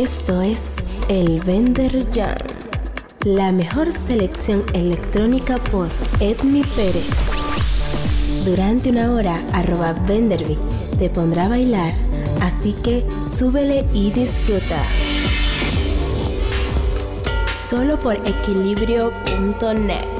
Esto es El Vender Jam, la mejor selección electrónica por Edmi Pérez. Durante una hora, arroba Venderby te pondrá a bailar, así que súbele y disfruta. Solo por equilibrio.net.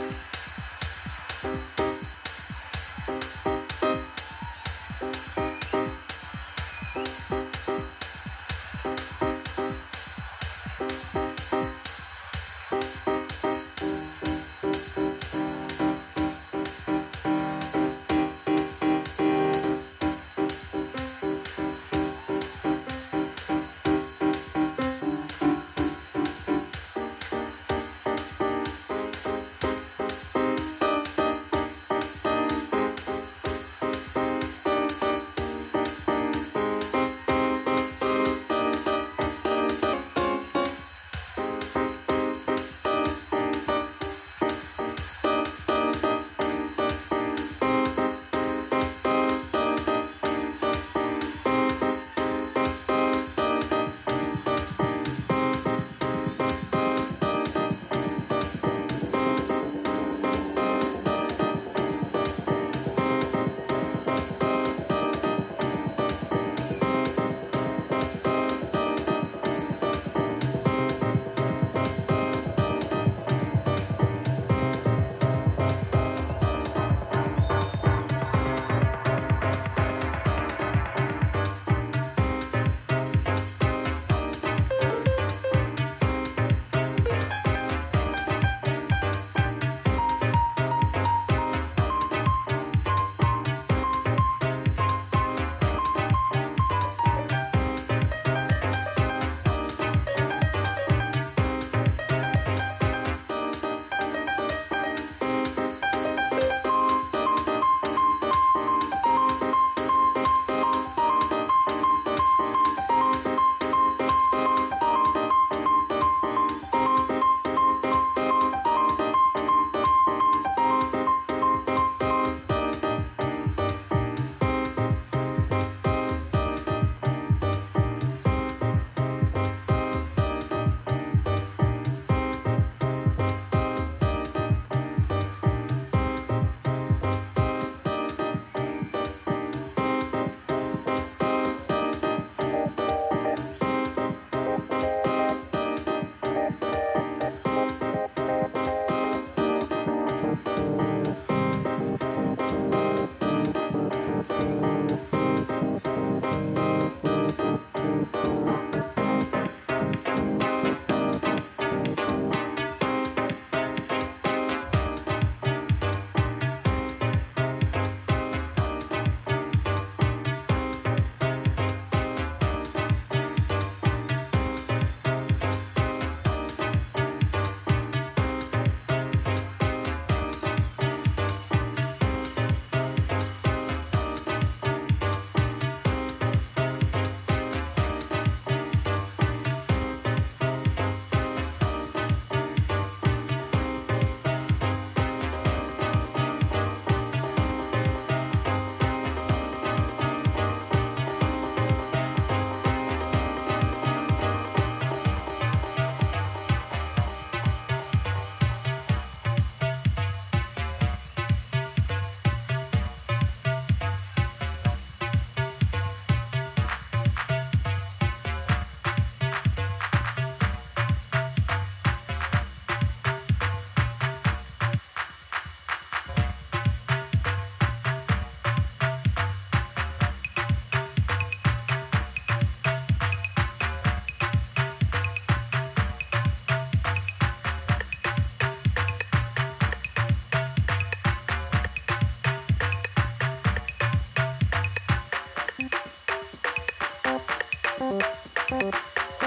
you